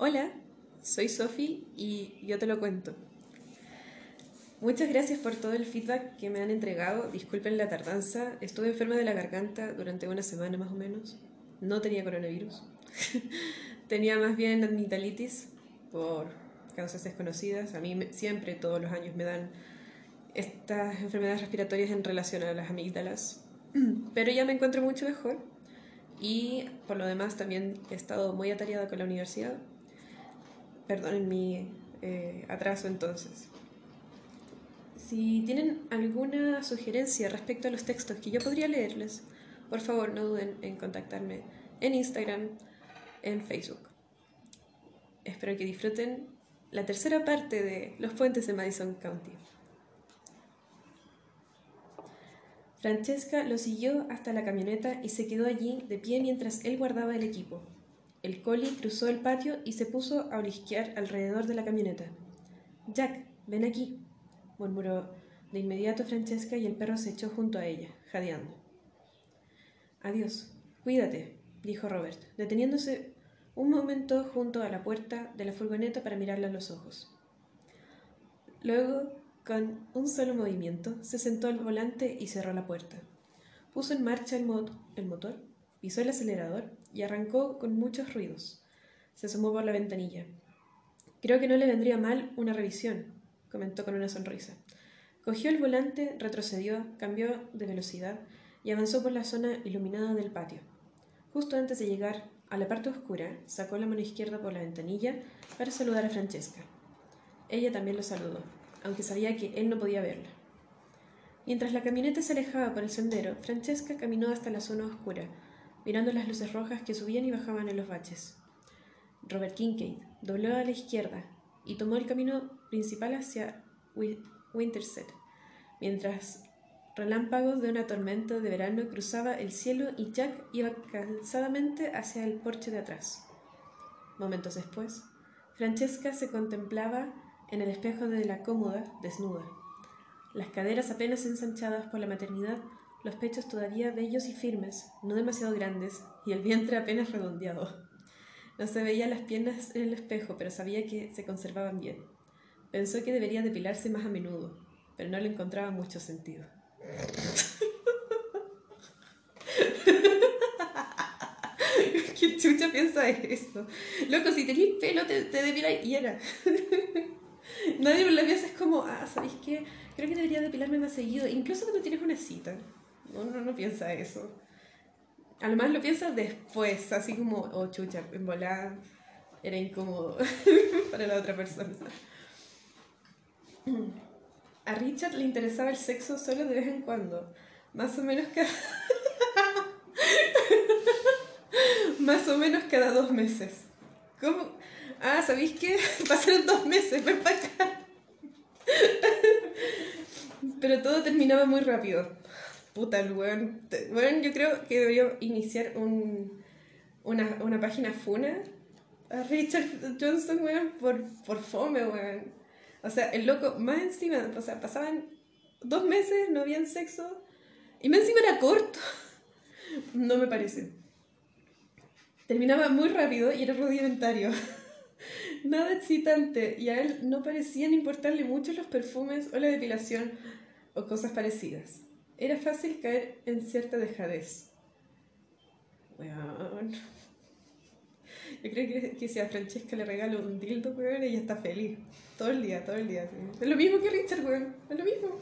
Hola, soy Sofi y yo te lo cuento. Muchas gracias por todo el feedback que me han entregado. Disculpen la tardanza. Estuve enferma de la garganta durante una semana más o menos. No tenía coronavirus. tenía más bien amigdalitis por causas desconocidas. A mí siempre, todos los años, me dan estas enfermedades respiratorias en relación a las amígdalas. Pero ya me encuentro mucho mejor. Y por lo demás también he estado muy atareada con la universidad. Perdonen mi eh, atraso entonces. Si tienen alguna sugerencia respecto a los textos que yo podría leerles, por favor no duden en contactarme en Instagram, en Facebook. Espero que disfruten la tercera parte de Los puentes de Madison County. Francesca lo siguió hasta la camioneta y se quedó allí de pie mientras él guardaba el equipo. El collie cruzó el patio y se puso a olisquear alrededor de la camioneta. Jack, ven aquí murmuró de inmediato Francesca y el perro se echó junto a ella, jadeando. Adiós, cuídate, dijo Robert, deteniéndose un momento junto a la puerta de la furgoneta para mirarla a los ojos. Luego, con un solo movimiento, se sentó al volante y cerró la puerta. Puso en marcha el, el motor, pisó el acelerador y arrancó con muchos ruidos. Se asomó por la ventanilla. Creo que no le vendría mal una revisión, comentó con una sonrisa. Cogió el volante, retrocedió, cambió de velocidad y avanzó por la zona iluminada del patio. Justo antes de llegar a la parte oscura, sacó la mano izquierda por la ventanilla para saludar a Francesca. Ella también lo saludó, aunque sabía que él no podía verla. Mientras la camioneta se alejaba por el sendero, Francesca caminó hasta la zona oscura, mirando las luces rojas que subían y bajaban en los baches. Robert Kincaid dobló a la izquierda y tomó el camino principal hacia Winterset, mientras relámpagos de una tormenta de verano cruzaba el cielo y Jack iba cansadamente hacia el porche de atrás. Momentos después, Francesca se contemplaba en el espejo de la cómoda, desnuda. Las caderas apenas ensanchadas por la maternidad, los pechos todavía bellos y firmes, no demasiado grandes, y el vientre apenas redondeado. No se veía las piernas en el espejo, pero sabía que se conservaban bien. Pensó que debería depilarse más a menudo, pero no le encontraba mucho sentido. ¿Qué chucha piensa eso? Loco, si tenías pelo, te, te depilas y era. Nadie me lo piensa, es como, ah, ¿sabéis qué? Creo que debería depilarme más seguido, incluso cuando tienes una cita. No, no, piensa eso. A lo piensas después, así como, oh chucha, en volada era incómodo para la otra persona. A Richard le interesaba el sexo solo de vez en cuando, más o menos cada... más o menos cada dos meses. ¿Cómo? Ah, ¿sabéis qué? Pasaron dos meses, ven para acá. Pero todo terminaba muy rápido. Puta, el weón. Bueno, yo creo que debería iniciar un, una, una página funa a Richard Johnson, weón, por, por fome, weón. O sea, el loco, más encima, o sea, pasaban dos meses, no habían sexo, y más encima era corto. No me parece. Terminaba muy rápido y era rudimentario. Nada excitante, y a él no parecían importarle mucho los perfumes o la depilación o cosas parecidas. Era fácil caer en cierta dejadez. Weón. Yo creo que, si a Francesca le regalo un dildo, weón, ella está feliz. Todo el día, todo el día. Es lo mismo que Richard, weón. Es lo mismo.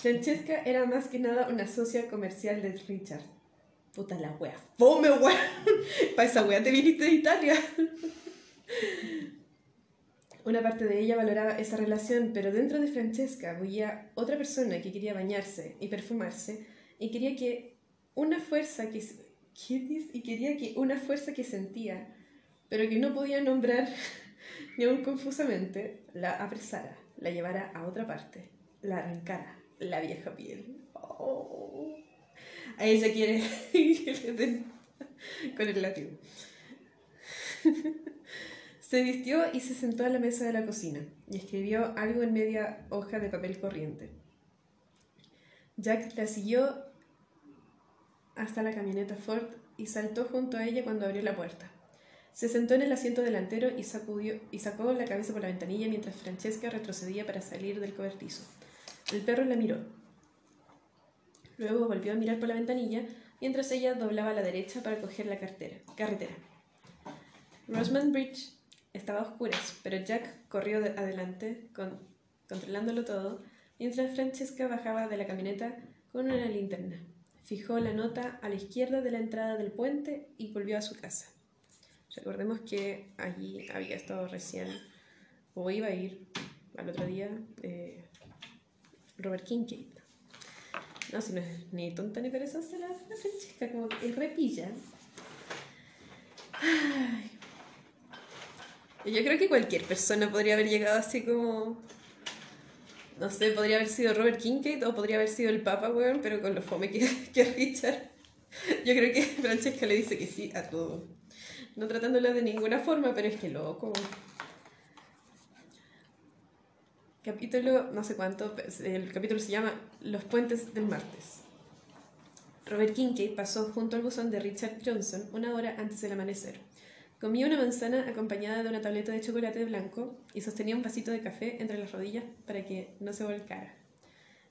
Francesca era más que nada una socia comercial de Richard. Puta la wea. ¡Fome, weón! Para esa wea te viniste de Italia. Una parte de ella valoraba esa relación, pero dentro de Francesca había otra persona que quería bañarse y perfumarse y quería que una fuerza que y quería que una fuerza que sentía, pero que no podía nombrar ni aún confusamente, la apresara, la llevara a otra parte, la arrancara, la vieja piel. Oh. A ella quiere que le den con el látigo. Se vistió y se sentó a la mesa de la cocina y escribió algo en media hoja de papel corriente. Jack la siguió hasta la camioneta Ford y saltó junto a ella cuando abrió la puerta. Se sentó en el asiento delantero y, sacudió, y sacó la cabeza por la ventanilla mientras Francesca retrocedía para salir del cobertizo. El perro la miró. Luego volvió a mirar por la ventanilla mientras ella doblaba a la derecha para coger la cartera, carretera. Rosemont Bridge estaba a oscuras, pero Jack corrió adelante, controlándolo todo, mientras Francesca bajaba de la camioneta con una linterna. Fijó la nota a la izquierda de la entrada del puente y volvió a su casa. Recordemos que allí había estado recién, o iba a ir al otro día, eh, Robert Kincaid. No, si no es ni tonta ni perezosa la, Francesca, como que repilla. Yo creo que cualquier persona podría haber llegado así como. No sé, podría haber sido Robert Kincaid o podría haber sido el Papa, weón, pero con lo fome que, que Richard. Yo creo que Francesca le dice que sí a todo. No tratándola de ninguna forma, pero es que loco. Capítulo, no sé cuánto, el capítulo se llama Los puentes del martes. Robert Kincaid pasó junto al buzón de Richard Johnson una hora antes del amanecer. Comía una manzana acompañada de una tableta de chocolate blanco y sostenía un vasito de café entre las rodillas para que no se volcara.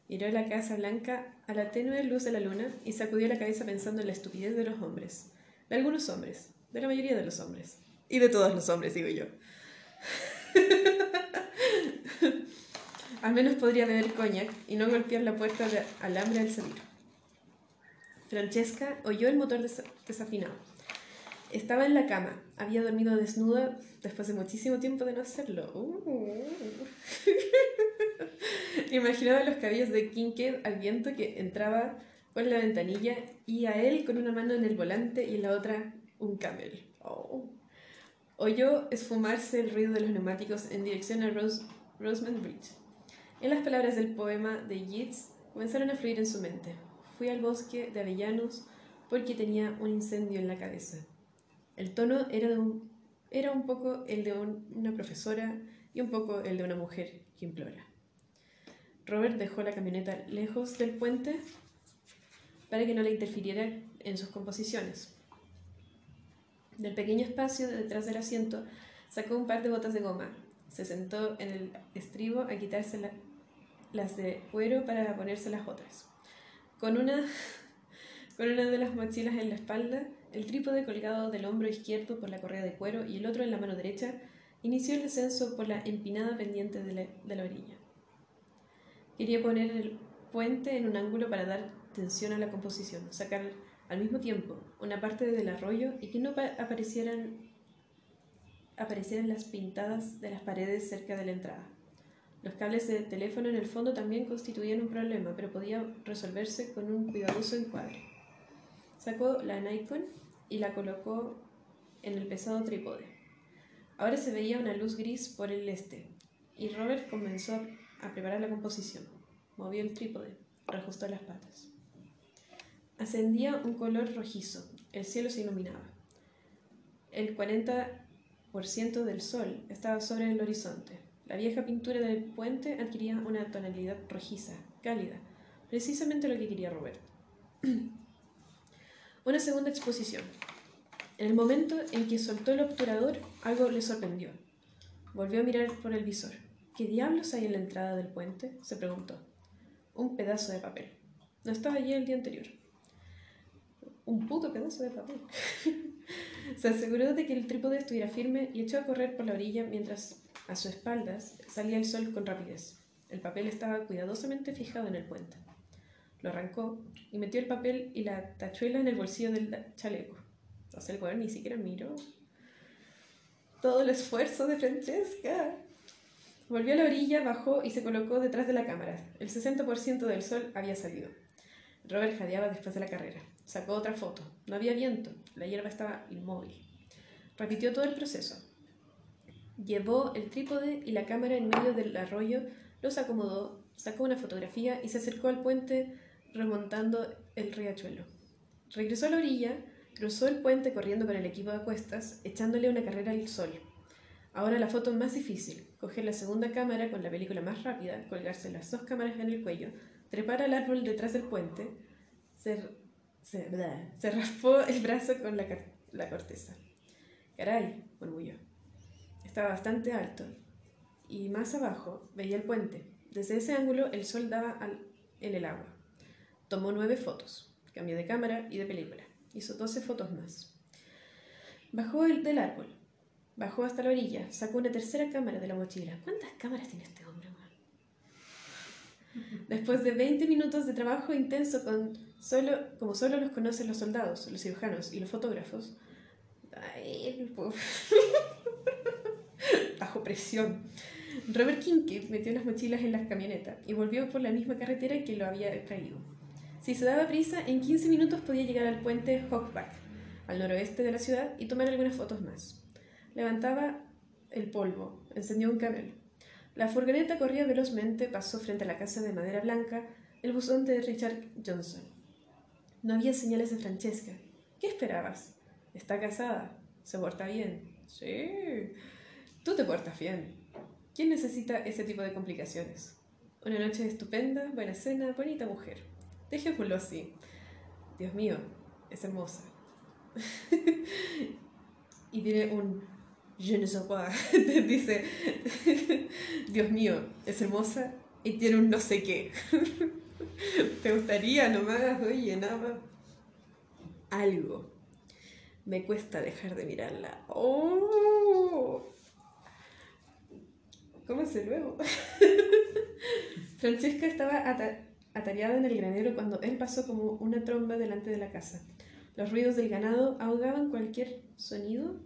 Miró la casa blanca a la tenue luz de la luna y sacudió la cabeza pensando en la estupidez de los hombres. De algunos hombres, de la mayoría de los hombres. Y de todos los hombres, digo yo. Al menos podría beber coñac y no golpear la puerta de alambre al salir. Francesca oyó el motor desafinado. Estaba en la cama. Había dormido desnuda después de muchísimo tiempo de no hacerlo. Uh. Imaginaba los cabellos de Kincaid al viento que entraba por la ventanilla y a él con una mano en el volante y en la otra un camel. Oh. Oyó esfumarse el ruido de los neumáticos en dirección a Rose, Rosemont Bridge. En las palabras del poema de Yeats comenzaron a fluir en su mente. Fui al bosque de avellanos porque tenía un incendio en la cabeza. El tono era, de un, era un poco el de una profesora y un poco el de una mujer que implora. Robert dejó la camioneta lejos del puente para que no le interfiriera en sus composiciones. Del pequeño espacio detrás del asiento sacó un par de botas de goma. Se sentó en el estribo a quitarse las de cuero para ponerse las otras. Con una, con una de las mochilas en la espalda, el trípode colgado del hombro izquierdo por la correa de cuero y el otro en la mano derecha, inició el descenso por la empinada pendiente de la, de la orilla. Quería poner el puente en un ángulo para dar tensión a la composición, sacar al mismo tiempo una parte del arroyo y que no aparecieran, aparecieran las pintadas de las paredes cerca de la entrada. Los cables de teléfono en el fondo también constituían un problema, pero podía resolverse con un cuidadoso encuadre. Sacó la Nikon y la colocó en el pesado trípode. Ahora se veía una luz gris por el este, y Robert comenzó a preparar la composición. Movió el trípode, reajustó las patas. Ascendía un color rojizo, el cielo se iluminaba. El 40% del sol estaba sobre el horizonte. La vieja pintura del puente adquiría una tonalidad rojiza, cálida, precisamente lo que quería Robert. una segunda exposición. En el momento en que soltó el obturador, algo le sorprendió. Volvió a mirar por el visor. ¿Qué diablos hay en la entrada del puente? se preguntó. Un pedazo de papel. No estaba allí el día anterior un puto pedazo de papel. Se aseguró de que el trípode estuviera firme y echó a correr por la orilla mientras a su espaldas salía el sol con rapidez. El papel estaba cuidadosamente fijado en el puente. Lo arrancó y metió el papel y la tachuela en el bolsillo del chaleco. Sea, el cuaderno ni siquiera miró. Todo el esfuerzo de Francesca. Volvió a la orilla, bajó y se colocó detrás de la cámara. El 60% del sol había salido. Robert jadeaba después de la carrera. Sacó otra foto. No había viento. La hierba estaba inmóvil. Repitió todo el proceso. Llevó el trípode y la cámara en medio del arroyo, los acomodó, sacó una fotografía y se acercó al puente remontando el riachuelo. Regresó a la orilla, cruzó el puente corriendo con el equipo de cuestas, echándole una carrera al sol. Ahora la foto más difícil, coger la segunda cámara con la película más rápida, colgarse las dos cámaras en el cuello, trepar al árbol detrás del puente, se, se, raspó el brazo con la, la corteza. Caray, murmulló. Estaba bastante alto, y más abajo veía el puente. Desde ese ángulo el sol daba al, en el agua. Tomó nueve fotos, cambió de cámara y de película. Hizo doce fotos más. Bajó el del árbol, bajó hasta la orilla, sacó una tercera cámara de la mochila. ¿Cuántas cámaras tiene este hombre, Después de 20 minutos de trabajo intenso con solo, como solo los conocen los soldados, los cirujanos y los fotógrafos, bajo presión, Robert Kincaid metió las mochilas en las camionetas y volvió por la misma carretera que lo había traído. Si se daba prisa, en 15 minutos podía llegar al puente Hogback, al noroeste de la ciudad, y tomar algunas fotos más. Levantaba el polvo, encendió un canal. La furgoneta corría velozmente, pasó frente a la casa de madera blanca, el buzón de Richard Johnson. No había señales de Francesca. ¿Qué esperabas? Está casada. Se porta bien. Sí. Tú te portas bien. ¿Quién necesita ese tipo de complicaciones? Una noche estupenda, buena cena, bonita mujer. Dejémoslo así. Dios mío, es hermosa. y tiene un je ne sais quoi. Dice, Dios mío, es hermosa y tiene un no sé qué. ¿Te gustaría nomás? Oye, nada Algo. Me cuesta dejar de mirarla. ¡Oh! ¿Cómo se luego? Francesca estaba atareada en el granero cuando él pasó como una tromba delante de la casa. Los ruidos del ganado ahogaban cualquier sonido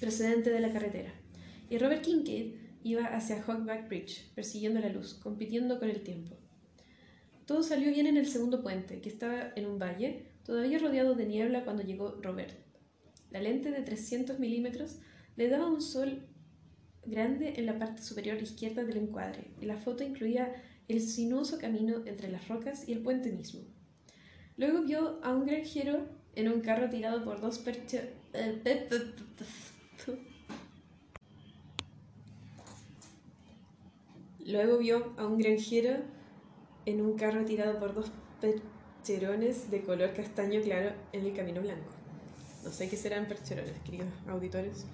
procedente de la carretera. Y Robert Kincaid iba hacia Hogback Bridge, persiguiendo la luz, compitiendo con el tiempo. Todo salió bien en el segundo puente, que estaba en un valle, todavía rodeado de niebla cuando llegó Robert. La lente de 300 milímetros le daba un sol grande en la parte superior izquierda del encuadre, y la foto incluía el sinuoso camino entre las rocas y el puente mismo. Luego vio a un granjero en un carro tirado por dos. Luego vio a un granjero en un carro tirado por dos percherones de color castaño claro en el camino blanco. No sé qué serán percherones, queridos auditores.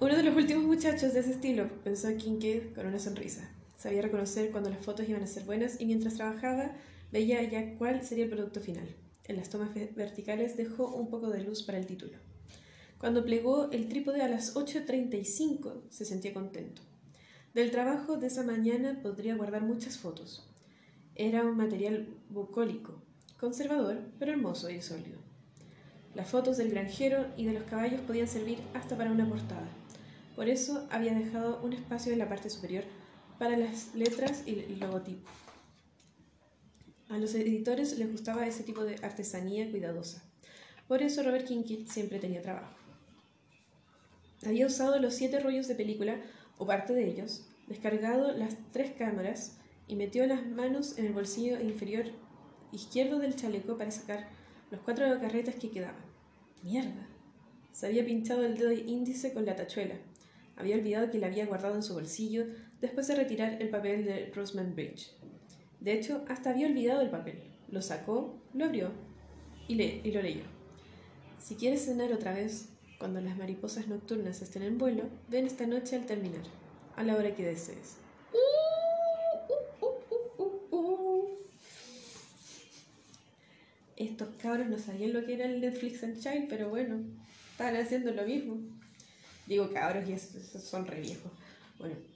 Uno de los últimos muchachos de ese estilo, pensó Kincaid con una sonrisa. Sabía reconocer cuando las fotos iban a ser buenas y mientras trabajaba veía ya cuál sería el producto final. En las tomas verticales dejó un poco de luz para el título. Cuando plegó el trípode a las 8.35 se sentía contento. Del trabajo de esa mañana podría guardar muchas fotos. Era un material bucólico, conservador, pero hermoso y sólido. Las fotos del granjero y de los caballos podían servir hasta para una portada. Por eso había dejado un espacio en la parte superior para las letras y el logotipo. A los editores les gustaba ese tipo de artesanía cuidadosa. Por eso Robert Kincaid siempre tenía trabajo. Había usado los siete rollos de película, o parte de ellos, descargado las tres cámaras y metió las manos en el bolsillo inferior izquierdo del chaleco para sacar los cuatro carretas que quedaban. ¡Mierda! Se había pinchado el dedo índice con la tachuela. Había olvidado que la había guardado en su bolsillo después de retirar el papel de Roseman Bridge. De hecho, hasta había olvidado el papel. Lo sacó, lo abrió y, le y lo leyó. Si quieres cenar otra vez, cuando las mariposas nocturnas estén en vuelo, ven esta noche al terminar, a la hora que desees. Estos cabros no sabían lo que era el Netflix and Child, pero bueno, estaban haciendo lo mismo. Digo cabros y esos son re viejos. Bueno.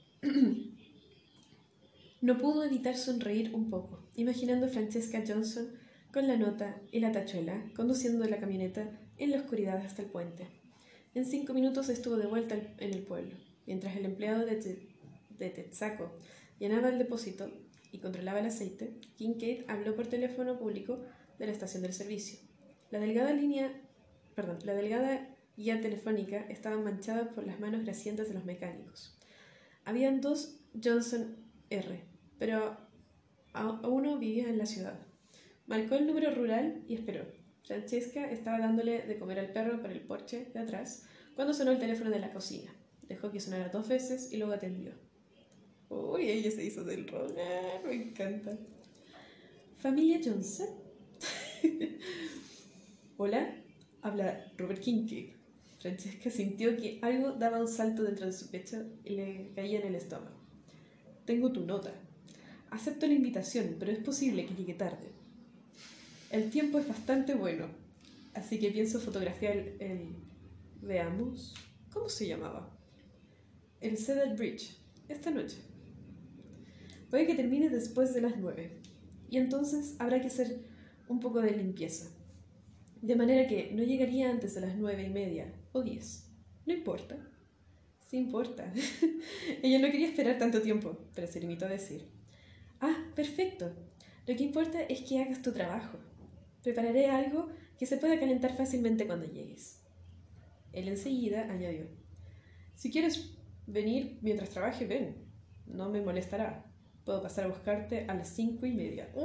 No pudo evitar sonreír un poco, imaginando a Francesca Johnson con la nota y la tachuela, conduciendo la camioneta en la oscuridad hasta el puente. En cinco minutos estuvo de vuelta en el pueblo, mientras el empleado de, de Tetsaco llenaba el depósito y controlaba el aceite, Kincaid habló por teléfono público de la estación del servicio. La delgada línea, perdón, la delgada guía telefónica estaba manchada por las manos grasientas de los mecánicos. Habían dos Johnson R, pero uno vivía en la ciudad. Marcó el número rural y esperó. Francesca estaba dándole de comer al perro por el porche de atrás cuando sonó el teléfono de la cocina. Dejó que sonara dos veces y luego atendió. Uy, ella se hizo del rol. Ah, me encanta. ¿Familia Johnson? Hola, habla Robert Kincaid. Francesca sintió que algo daba un salto dentro de su pecho y le caía en el estómago. Tengo tu nota. Acepto la invitación, pero es posible que llegue tarde. El tiempo es bastante bueno, así que pienso fotografiar el... Veamos. ¿Cómo se llamaba? El Cedar Bridge, esta noche. Puede que termine después de las nueve, y entonces habrá que hacer un poco de limpieza. De manera que no llegaría antes de las nueve y media o diez. No importa. Sí importa. Ella no quería esperar tanto tiempo, pero se limitó a decir. Ah, perfecto. Lo que importa es que hagas tu trabajo. Prepararé algo que se pueda calentar fácilmente cuando llegues. Él enseguida añadió. Si quieres venir mientras trabaje, ven. No me molestará. Puedo pasar a buscarte a las cinco y media.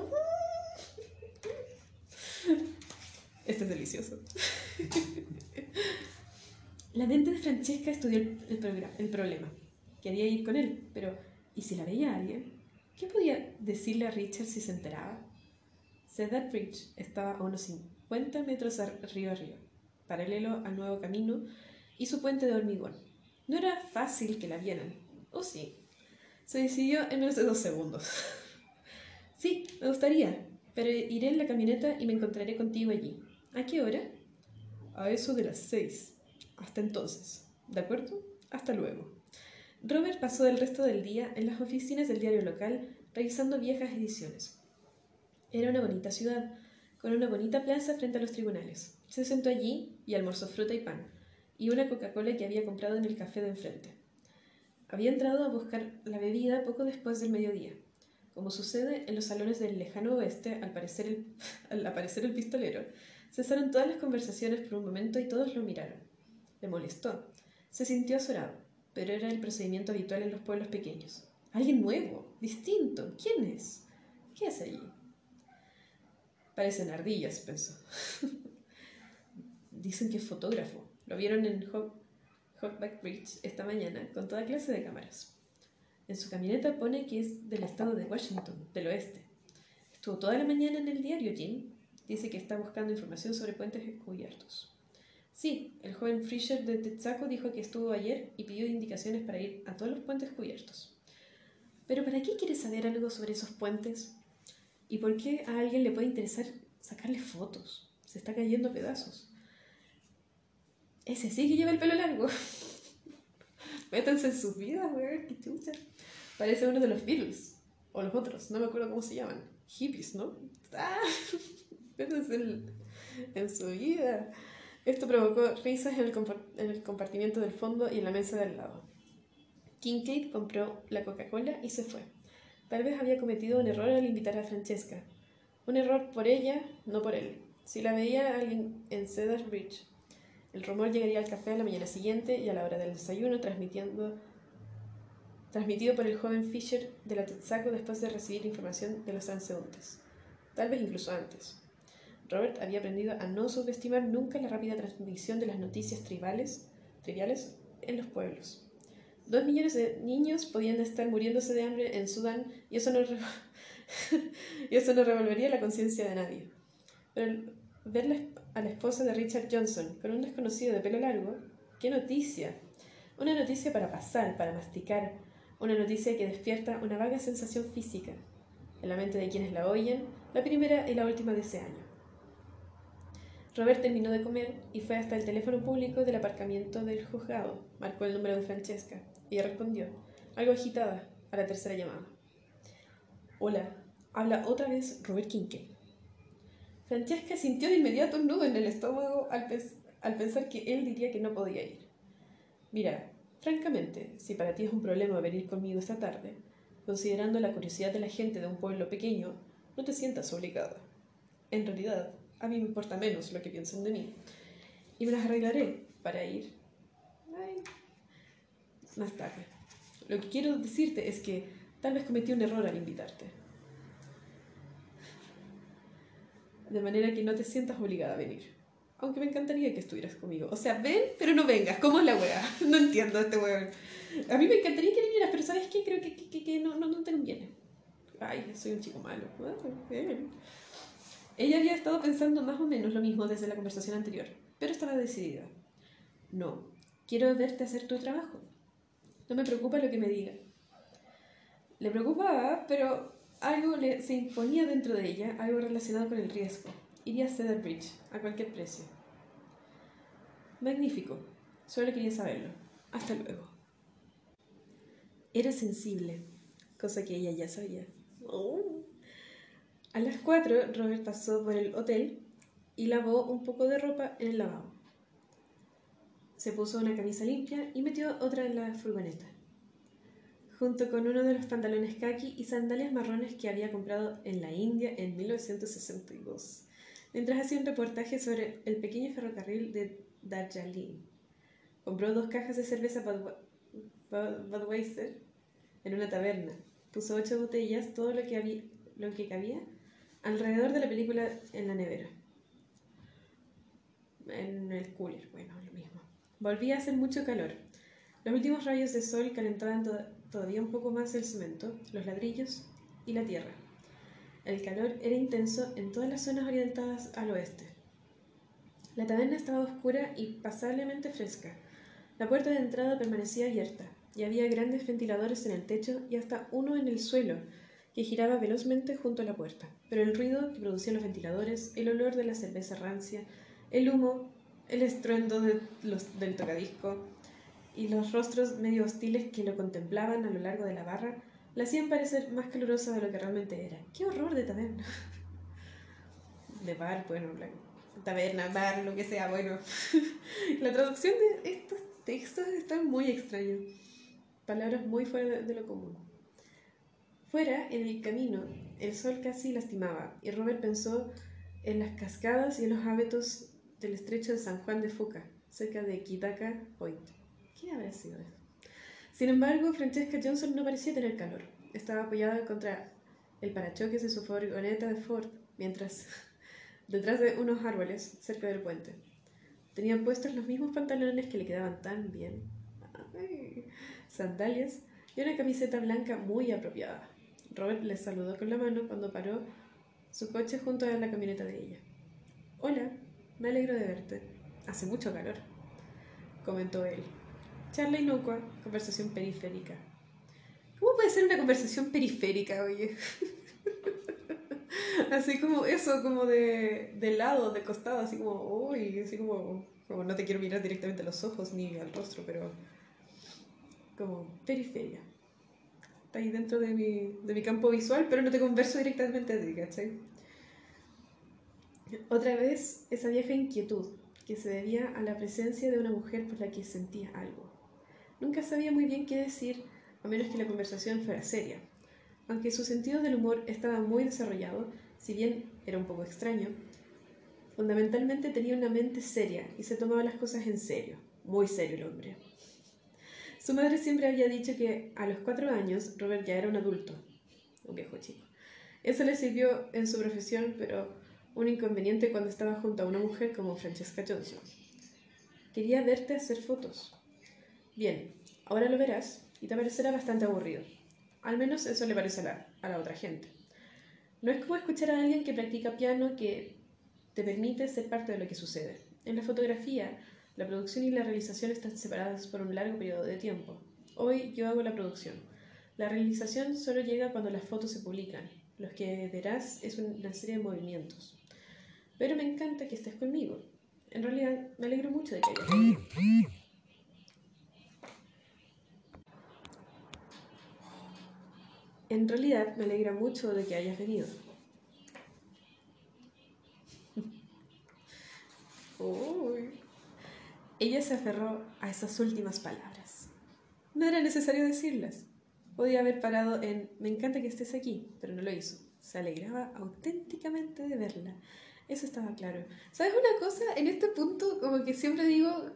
Esto es delicioso. La mente de Francesca estudió el, el, problema. Quería ir con él, pero ¿y si la veía alguien? ¿Qué podía decirle a Richard si se enteraba? Cedar Bridge estaba a unos 50 metros río arriba, paralelo al nuevo camino y su puente de hormigón. No era fácil que la vieran. ¿O sí? Se decidió en menos de dos segundos. sí, me gustaría, pero iré en la camioneta y me encontraré contigo allí. ¿A qué hora? A eso de las seis. Hasta entonces. ¿De acuerdo? Hasta luego. Robert pasó el resto del día en las oficinas del diario local revisando viejas ediciones. Era una bonita ciudad, con una bonita plaza frente a los tribunales. Se sentó allí y almorzó fruta y pan, y una Coca-Cola que había comprado en el café de enfrente. Había entrado a buscar la bebida poco después del mediodía. Como sucede en los salones del lejano oeste, al, parecer al aparecer el pistolero, Cesaron todas las conversaciones por un momento y todos lo miraron. Le molestó. Se sintió azorado, pero era el procedimiento habitual en los pueblos pequeños. Alguien nuevo, distinto. ¿Quién es? ¿Qué hace allí? Parecen ardillas, pensó. Dicen que es fotógrafo. Lo vieron en Hawkback Bridge esta mañana con toda clase de cámaras. En su camioneta pone que es del estado de Washington, del oeste. Estuvo toda la mañana en el diario, Jim. Dice que está buscando información sobre puentes cubiertos. Sí, el joven Fisher de Tetsaco dijo que estuvo ayer y pidió indicaciones para ir a todos los puentes cubiertos. Pero ¿para qué quiere saber algo sobre esos puentes? ¿Y por qué a alguien le puede interesar sacarle fotos? Se está cayendo pedazos. Ese sí que lleva el pelo largo. Métanse en sus vidas, weón, qué chucha. Parece uno de los Beatles. O los otros, no me acuerdo cómo se llaman. Hippies, ¿no? ¡Ah! en su vida. Esto provocó risas en el, en compartimiento del fondo y en la mesa del lado. Kincaid compró la Coca-Cola y se fue. Tal vez había cometido un error al invitar a Francesca. Un error por ella, no por él. Si la veía alguien en Cedar Bridge, el rumor llegaría al café a la mañana siguiente y a la hora del desayuno, transmitido por el joven Fisher de la Tetsaco después de recibir información de los transeúntes. Tal vez incluso antes. Robert había aprendido a no subestimar nunca la rápida transmisión de las noticias tribales, triviales en los pueblos. Dos millones de niños podían estar muriéndose de hambre en Sudán y eso no, y eso no revolvería la conciencia de nadie. Pero ver a la esposa de Richard Johnson con un desconocido de pelo largo, ¡qué noticia! Una noticia para pasar, para masticar, una noticia que despierta una vaga sensación física en la mente de quienes la oyen, la primera y la última de ese año. Robert terminó de comer y fue hasta el teléfono público del aparcamiento del juzgado. Marcó el número de Francesca. Ella respondió, algo agitada, a la tercera llamada. Hola, habla otra vez Robert Kincaid. Francesca sintió de inmediato un nudo en el estómago al, al pensar que él diría que no podía ir. Mira, francamente, si para ti es un problema venir conmigo esta tarde, considerando la curiosidad de la gente de un pueblo pequeño, no te sientas obligada. En realidad, a mí me importa menos lo que piensen de mí. Y me las arreglaré para ir más tarde. Lo que quiero decirte es que tal vez cometí un error al invitarte. De manera que no te sientas obligada a venir. Aunque me encantaría que estuvieras conmigo. O sea, ven, pero no vengas. ¿Cómo es la wea? No entiendo a este weón. A mí me encantaría que vinieras, pero ¿sabes qué? Creo que, que, que no, no, no te conviene. Ay, soy un chico malo. Ah, ella había estado pensando más o menos lo mismo desde la conversación anterior, pero estaba decidida. No, quiero verte hacer tu trabajo. No me preocupa lo que me diga. Le preocupaba, pero algo le, se imponía dentro de ella, algo relacionado con el riesgo. Iría a Cedar Bridge, a cualquier precio. Magnífico. Solo quería saberlo. Hasta luego. Era sensible, cosa que ella ya sabía. Oh. A las cuatro, Robert pasó por el hotel y lavó un poco de ropa en el lavabo. Se puso una camisa limpia y metió otra en la furgoneta, junto con uno de los pantalones khaki y sandalias marrones que había comprado en la India en 1962, mientras hacía un reportaje sobre el pequeño ferrocarril de Darjeeling. Compró dos cajas de cerveza Budweiser en una taberna. Puso ocho botellas, todo lo que, había, lo que cabía, alrededor de la película en la nevera. En el cooler, bueno, lo mismo. Volvía a hacer mucho calor. Los últimos rayos de sol calentaban todavía un poco más el cemento, los ladrillos y la tierra. El calor era intenso en todas las zonas orientadas al oeste. La taberna estaba oscura y pasablemente fresca. La puerta de entrada permanecía abierta, y había grandes ventiladores en el techo y hasta uno en el suelo, que giraba velozmente junto a la puerta. Pero el ruido que producían los ventiladores, el olor de la cerveza rancia, el humo, el estruendo del tocadisco y los rostros medio hostiles que lo contemplaban a lo largo de la barra, la hacían parecer más calurosa de lo que realmente era. ¡Qué horror de taberna! De bar, bueno, taberna, bar, lo que sea, bueno. la traducción de estos textos está muy extraña. Palabras muy fuera de lo común. Fuera, en el camino, el sol casi lastimaba, y Robert pensó en las cascadas y en los hábitos del estrecho de San Juan de Fuca, cerca de Kitaka Point. ¿Qué habrá sido eso? Sin embargo, Francesca Johnson no parecía tener calor. Estaba apoyada contra el parachoques de su furgoneta de Ford, mientras detrás de unos árboles cerca del puente. Tenía puestos los mismos pantalones que le quedaban tan bien, sandalias y una camiseta blanca muy apropiada. Robert le saludó con la mano cuando paró su coche junto a la camioneta de ella. Hola, me alegro de verte. Hace mucho calor, comentó él. Charla inocua, conversación periférica. ¿Cómo puede ser una conversación periférica, oye? así como eso, como de, de lado, de costado, así como, uy, así como, como no te quiero mirar directamente a los ojos ni al rostro, pero como periferia. Está ahí dentro de mi, de mi campo visual, pero no te converso directamente a ti, ¿cachai? Otra vez, esa vieja inquietud que se debía a la presencia de una mujer por la que sentía algo. Nunca sabía muy bien qué decir, a menos que la conversación fuera seria. Aunque su sentido del humor estaba muy desarrollado, si bien era un poco extraño, fundamentalmente tenía una mente seria y se tomaba las cosas en serio. Muy serio el hombre. Su madre siempre había dicho que a los cuatro años Robert ya era un adulto, un viejo chico. Eso le sirvió en su profesión, pero un inconveniente cuando estaba junto a una mujer como Francesca Johnson. Quería verte hacer fotos. Bien, ahora lo verás y te parecerá bastante aburrido. Al menos eso le parece a la, a la otra gente. No es como escuchar a alguien que practica piano que te permite ser parte de lo que sucede. En la fotografía, la producción y la realización están separadas por un largo periodo de tiempo. Hoy yo hago la producción. La realización solo llega cuando las fotos se publican. Lo que verás es una serie de movimientos. Pero me encanta que estés conmigo. En realidad, me alegro mucho de que hayas venido. En realidad, me alegra mucho de que hayas venido. Uy. Ella se aferró a esas últimas palabras. No era necesario decirlas. Podía haber parado en me encanta que estés aquí, pero no lo hizo. Se alegraba auténticamente de verla. Eso estaba claro. ¿Sabes una cosa? En este punto, como que siempre digo,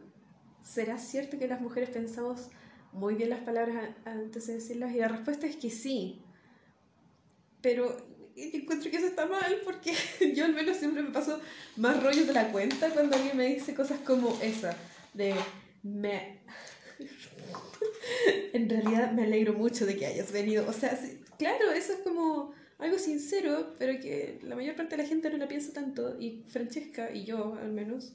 ¿será cierto que las mujeres pensamos muy bien las palabras antes de decirlas? Y la respuesta es que sí. Pero encuentro que eso está mal porque yo al menos siempre me paso más rollos de la cuenta cuando alguien me dice cosas como esa de me... en realidad me alegro mucho de que hayas venido. O sea, claro, eso es como algo sincero, pero que la mayor parte de la gente no la piensa tanto, y Francesca y yo al menos,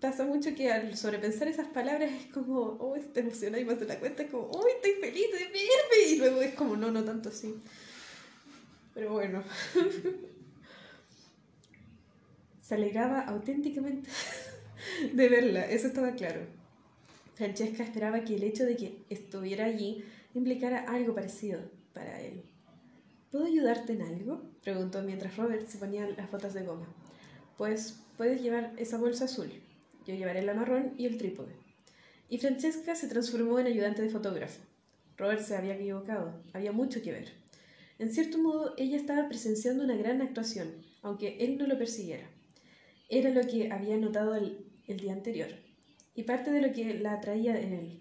pasa mucho que al sobrepensar esas palabras es como, oh, te emociona y más de la cuenta, es como, oh, estoy feliz de verme. Y luego es como, no, no tanto así. Pero bueno. Se alegraba auténticamente de verla, eso estaba claro. Francesca esperaba que el hecho de que estuviera allí implicara algo parecido para él. ¿Puedo ayudarte en algo? preguntó mientras Robert se ponía las botas de goma. Pues puedes llevar esa bolsa azul. Yo llevaré la marrón y el trípode. Y Francesca se transformó en ayudante de fotógrafo. Robert se había equivocado, había mucho que ver. En cierto modo, ella estaba presenciando una gran actuación, aunque él no lo persiguiera. Era lo que había notado el, el día anterior, y parte de lo que la atraía en él.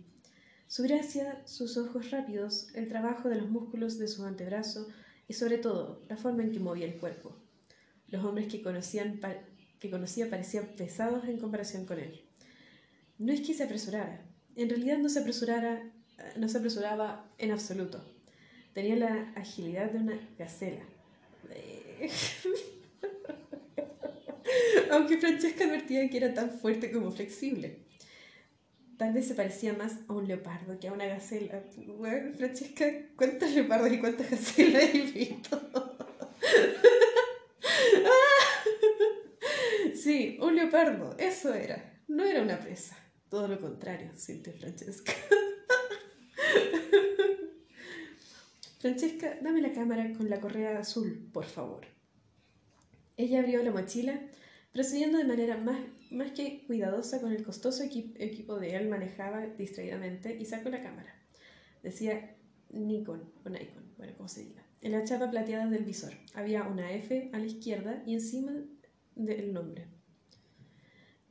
Su gracia, sus ojos rápidos, el trabajo de los músculos de su antebrazo y sobre todo la forma en que movía el cuerpo. Los hombres que, conocían, que conocía parecían pesados en comparación con él. No es que se apresurara, en realidad no se, apresurara, no se apresuraba en absoluto. Tenía la agilidad de una gacela. Aunque Francesca advertía que era tan fuerte como flexible. Tal vez se parecía más a un leopardo que a una gacela. Francesca, ¿cuántos leopardos y cuántas gacelas he visto? sí, un leopardo, eso era. No era una presa. Todo lo contrario, sintió Francesca. Francesca, dame la cámara con la correa azul, por favor. Ella abrió la mochila, procediendo de manera más más que cuidadosa con el costoso equipo de él, manejaba distraídamente y sacó la cámara. Decía Nikon o Nikon, bueno, como se diga. En la chapa plateada del visor había una F a la izquierda y encima del nombre.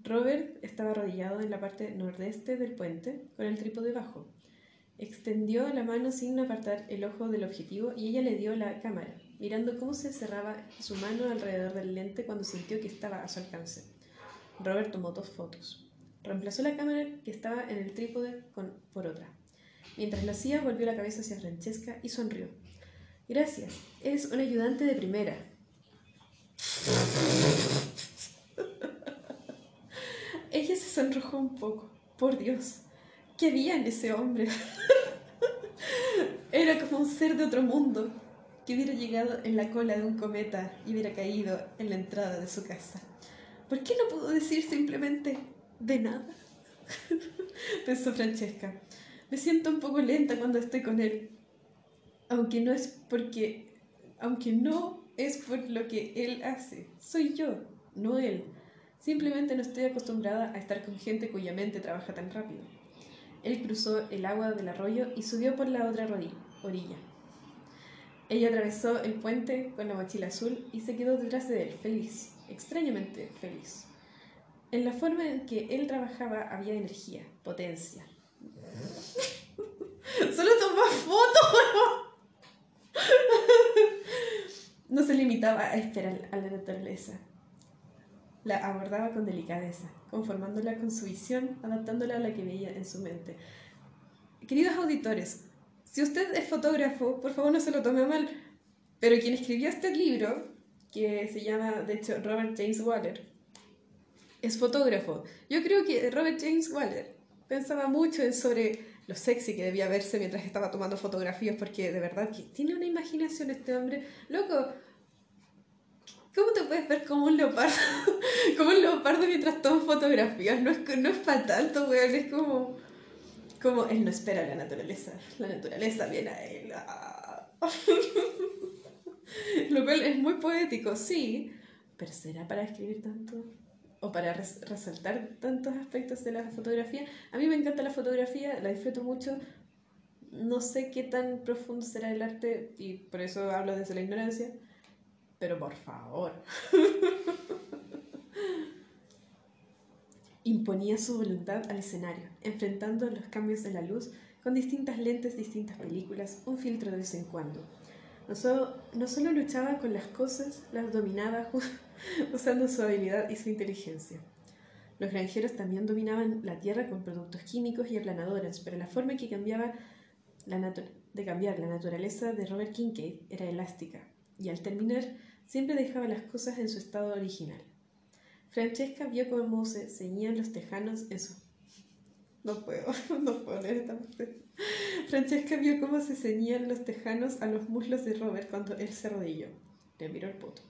Robert estaba arrodillado en la parte nordeste del puente con el trípode bajo. Extendió la mano sin apartar el ojo del objetivo y ella le dio la cámara, mirando cómo se cerraba su mano alrededor del lente cuando sintió que estaba a su alcance. Robert tomó dos fotos. Reemplazó la cámara que estaba en el trípode por otra. Mientras lo hacía, volvió la cabeza hacia Francesca y sonrió. Gracias, eres un ayudante de primera. Ella se sonrojó un poco. Por Dios, ¿qué había en ese hombre? Era como un ser de otro mundo que hubiera llegado en la cola de un cometa y hubiera caído en la entrada de su casa. ¿Por qué no puedo decir simplemente de nada? Pensó Francesca. Me siento un poco lenta cuando estoy con él. Aunque no es porque. Aunque no es por lo que él hace. Soy yo, no él. Simplemente no estoy acostumbrada a estar con gente cuya mente trabaja tan rápido. Él cruzó el agua del arroyo y subió por la otra orilla. Ella atravesó el puente con la mochila azul y se quedó detrás de él, feliz extrañamente feliz. En la forma en que él trabajaba había energía, potencia. Solo tomaba fotos. no se limitaba a esperar a la naturaleza. La abordaba con delicadeza, conformándola con su visión, adaptándola a la que veía en su mente. Queridos auditores, si usted es fotógrafo, por favor no se lo tome mal, pero quien escribió este libro que se llama, de hecho, Robert James Waller. Es fotógrafo. Yo creo que Robert James Waller pensaba mucho en sobre lo sexy que debía verse mientras estaba tomando fotografías, porque de verdad que tiene una imaginación este hombre. Loco, ¿cómo te puedes ver como un leopardo? como un leopardo mientras tomas fotografías. No es, no es para tanto, weón, es como... Como él no espera la naturaleza, la naturaleza viene a él. Lo cual es muy poético, sí, pero ¿será para escribir tanto? ¿O para resaltar tantos aspectos de la fotografía? A mí me encanta la fotografía, la disfruto mucho. No sé qué tan profundo será el arte y por eso hablo desde la ignorancia, pero por favor. Imponía su voluntad al escenario, enfrentando los cambios de la luz con distintas lentes, distintas películas, un filtro de vez en cuando no solo, no luchaba con las cosas, las dominaba usando su habilidad y su inteligencia. Los granjeros también dominaban la tierra con productos químicos y aplanadoras, pero la forma que cambiaba de cambiar la naturaleza de Robert Kincaid era elástica, y al terminar siempre dejaba las cosas en su estado original. Francesca vio cómo se ceñían los tejanos. Eso. No puedo, no puedo. Francesca vio cómo se ceñían los tejanos a los muslos de Robert cuando él se arrodilló. Le miró el poto.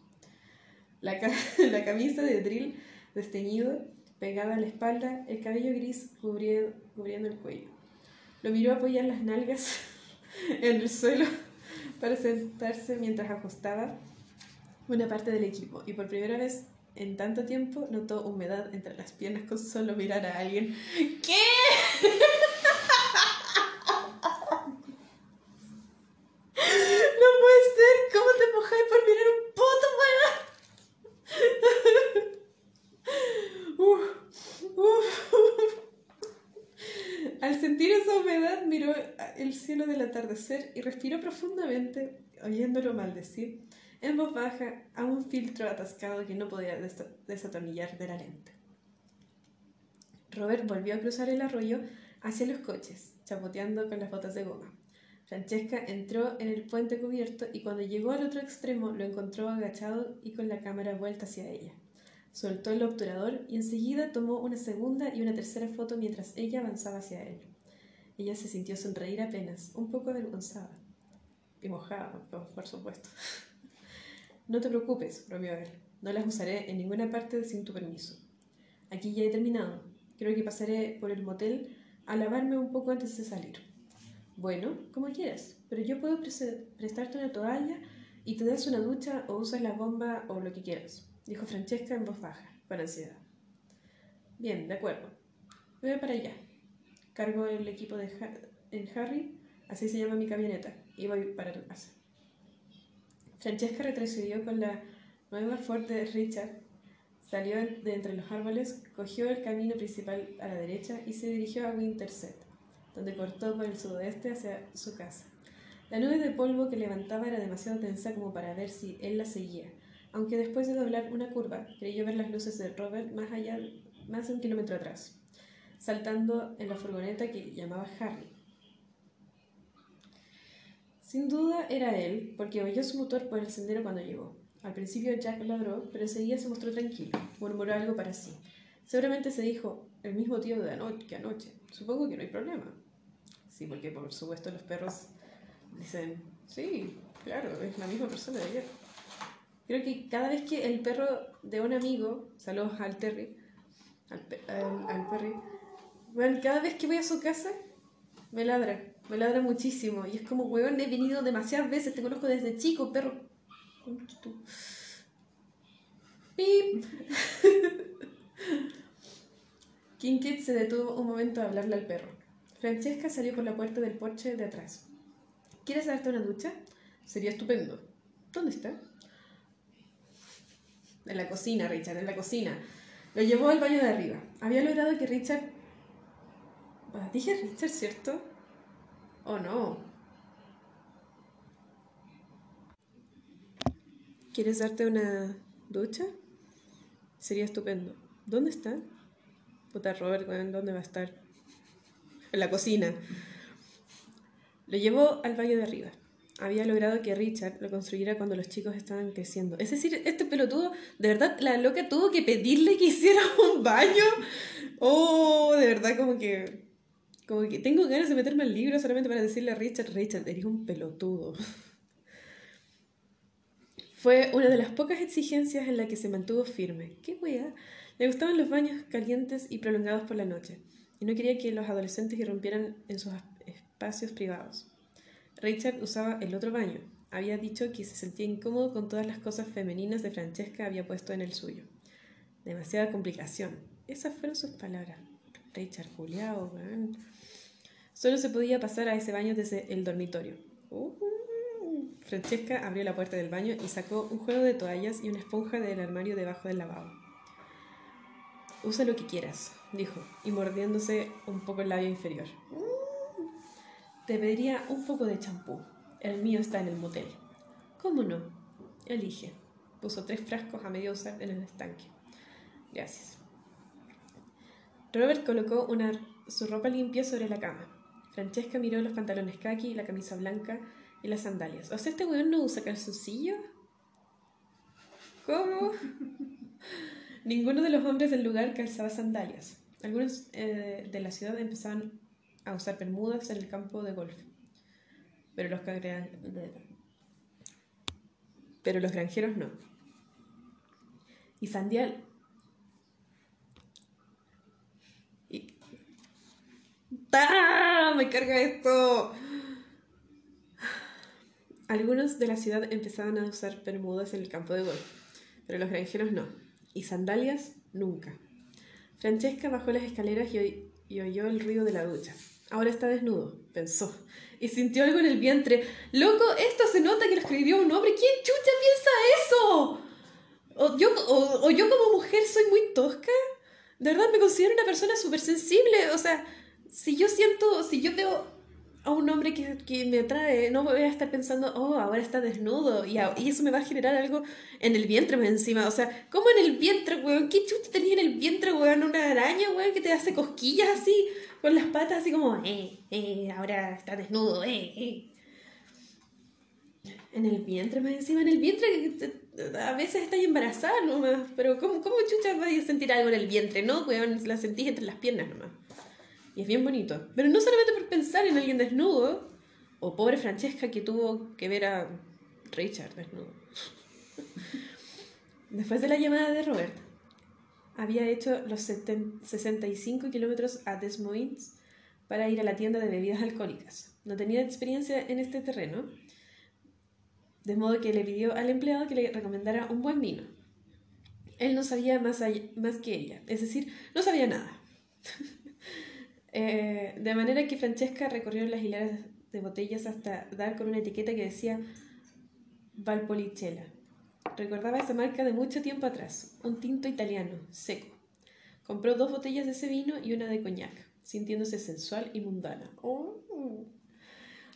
La, la camisa de drill desteñido, pegada a la espalda, el cabello gris cubriendo el cuello. Lo miró apoyar las nalgas en el suelo para sentarse mientras ajustaba una parte del equipo y por primera vez en tanto tiempo notó humedad entre las piernas con solo mirar a alguien. ¿Qué? No puede ser. ¿Cómo te mojáis por mirar un puto, weón? Al sentir esa humedad, miró el cielo del atardecer y respiró profundamente, oyéndolo maldecir en voz baja a un filtro atascado que no podía desatornillar de la lente. Robert volvió a cruzar el arroyo hacia los coches, chapoteando con las botas de goma. Francesca entró en el puente cubierto y cuando llegó al otro extremo lo encontró agachado y con la cámara vuelta hacia ella. Soltó el obturador y enseguida tomó una segunda y una tercera foto mientras ella avanzaba hacia él. Ella se sintió sonreír apenas, un poco avergonzada. Y mojada, por supuesto. No te preocupes, bromeó él. No las usaré en ninguna parte sin tu permiso. Aquí ya he terminado. Creo que pasaré por el motel a lavarme un poco antes de salir. Bueno, como quieras, pero yo puedo prestarte una toalla y te das una ducha o usas la bomba o lo que quieras, dijo Francesca en voz baja, con ansiedad. Bien, de acuerdo. Voy para allá. Cargo el equipo de en Harry, así se llama mi camioneta, y voy para tu casa. Francesca retrocedió con la nueva Ford de Richard, salió de entre los árboles, cogió el camino principal a la derecha y se dirigió a Winterset, donde cortó por el sudoeste hacia su casa. La nube de polvo que levantaba era demasiado densa como para ver si él la seguía, aunque después de doblar una curva creyó ver las luces de Robert más allá, más de un kilómetro atrás, saltando en la furgoneta que llamaba Harry. Sin duda era él, porque oyó su motor por el sendero cuando llegó. Al principio Jack ladró, pero enseguida se mostró tranquilo. Murmuró algo para sí. Seguramente se dijo, el mismo tío de anoche que anoche. Supongo que no hay problema. Sí, porque por supuesto los perros dicen, sí, claro, es la misma persona de ayer. Creo que cada vez que el perro de un amigo, saludos al Terry, al, al Perry, bueno, cada vez que voy a su casa, me ladra. Me ladra muchísimo. Y es como, weón, he venido demasiadas veces, te conozco desde chico, perro. ¡Pip! Kinkit se detuvo un momento a hablarle al perro. Francesca salió por la puerta del porche de atrás. ¿Quieres darte una ducha? Sería estupendo. ¿Dónde está? En la cocina, Richard, en la cocina. Lo llevó al baño de arriba. Había logrado que Richard... Dije Richard, ¿cierto? Oh no. ¿Quieres darte una ducha? Sería estupendo. ¿Dónde está? Puta Robert, ¿dónde va a estar? En la cocina. Lo llevó al baño de arriba. Había logrado que Richard lo construyera cuando los chicos estaban creciendo. Es decir, este pelotudo, de verdad, la loca tuvo que pedirle que hiciera un baño. Oh, de verdad, como que como que tengo ganas de meterme al libro solamente para decirle a Richard, Richard, eres un pelotudo. Fue una de las pocas exigencias en la que se mantuvo firme. ¿Qué wea? Le gustaban los baños calientes y prolongados por la noche, y no quería que los adolescentes irrumpieran en sus espacios privados. Richard usaba el otro baño. Había dicho que se sentía incómodo con todas las cosas femeninas de Francesca había puesto en el suyo. Demasiada complicación. Esas fueron sus palabras. Richard, Juliao, Solo se podía pasar a ese baño desde el dormitorio. Uh, Francesca abrió la puerta del baño y sacó un juego de toallas y una esponja del armario debajo del lavabo. Usa lo que quieras, dijo, y mordiéndose un poco el labio inferior. Te pediría un poco de champú. El mío está en el motel. ¿Cómo no? Elige. Puso tres frascos a medio usar en el estanque. Gracias. Robert colocó una, su ropa limpia sobre la cama. Francesca miró los pantalones khaki, la camisa blanca y las sandalias. O sea, este weón no usa calzoncillo. ¿Cómo? Ninguno de los hombres del lugar calzaba sandalias. Algunos eh, de la ciudad empezaban a usar bermudas en el campo de golf. Pero los, pero los granjeros no. Y Sandial. Y... ¡Ah! ¡Me carga esto! Algunos de la ciudad empezaban a usar bermudas en el campo de golf, pero los granjeros no. Y sandalias, nunca. Francesca bajó las escaleras y, y oyó el ruido de la ducha. Ahora está desnudo, pensó, y sintió algo en el vientre. Loco, esto se nota que lo escribió un hombre. ¿Quién chucha piensa eso? O yo, o, yo como mujer soy muy tosca. De verdad me considero una persona súper sensible. O sea, si yo siento, si yo veo a un hombre que, que, me atrae, no voy a estar pensando, oh, ahora está desnudo. Y, y, eso me va a generar algo en el vientre más encima. O sea, ¿cómo en el vientre, weón? ¿Qué chucha tenía en el vientre, weón? Una araña, weón, que te hace cosquillas así, con las patas así como, eh, eh, ahora está desnudo, eh, eh. En el vientre más encima, en el vientre a veces estás embarazada nomás, pero ¿cómo, cómo chucha vas a sentir algo en el vientre? No, weón, la sentís entre las piernas nomás. Y es bien bonito. Pero no solamente por pensar en alguien desnudo, o pobre Francesca que tuvo que ver a Richard desnudo. Después de la llamada de Robert, había hecho los 65 kilómetros a Des Moines para ir a la tienda de bebidas alcohólicas. No tenía experiencia en este terreno de modo que le pidió al empleado que le recomendara un buen vino. Él no sabía más, más que ella, es decir, no sabía nada. Eh, de manera que Francesca recorrió las hileras de botellas hasta dar con una etiqueta que decía Valpolicella. Recordaba esa marca de mucho tiempo atrás, un tinto italiano, seco. Compró dos botellas de ese vino y una de coñac, sintiéndose sensual y mundana. Oh.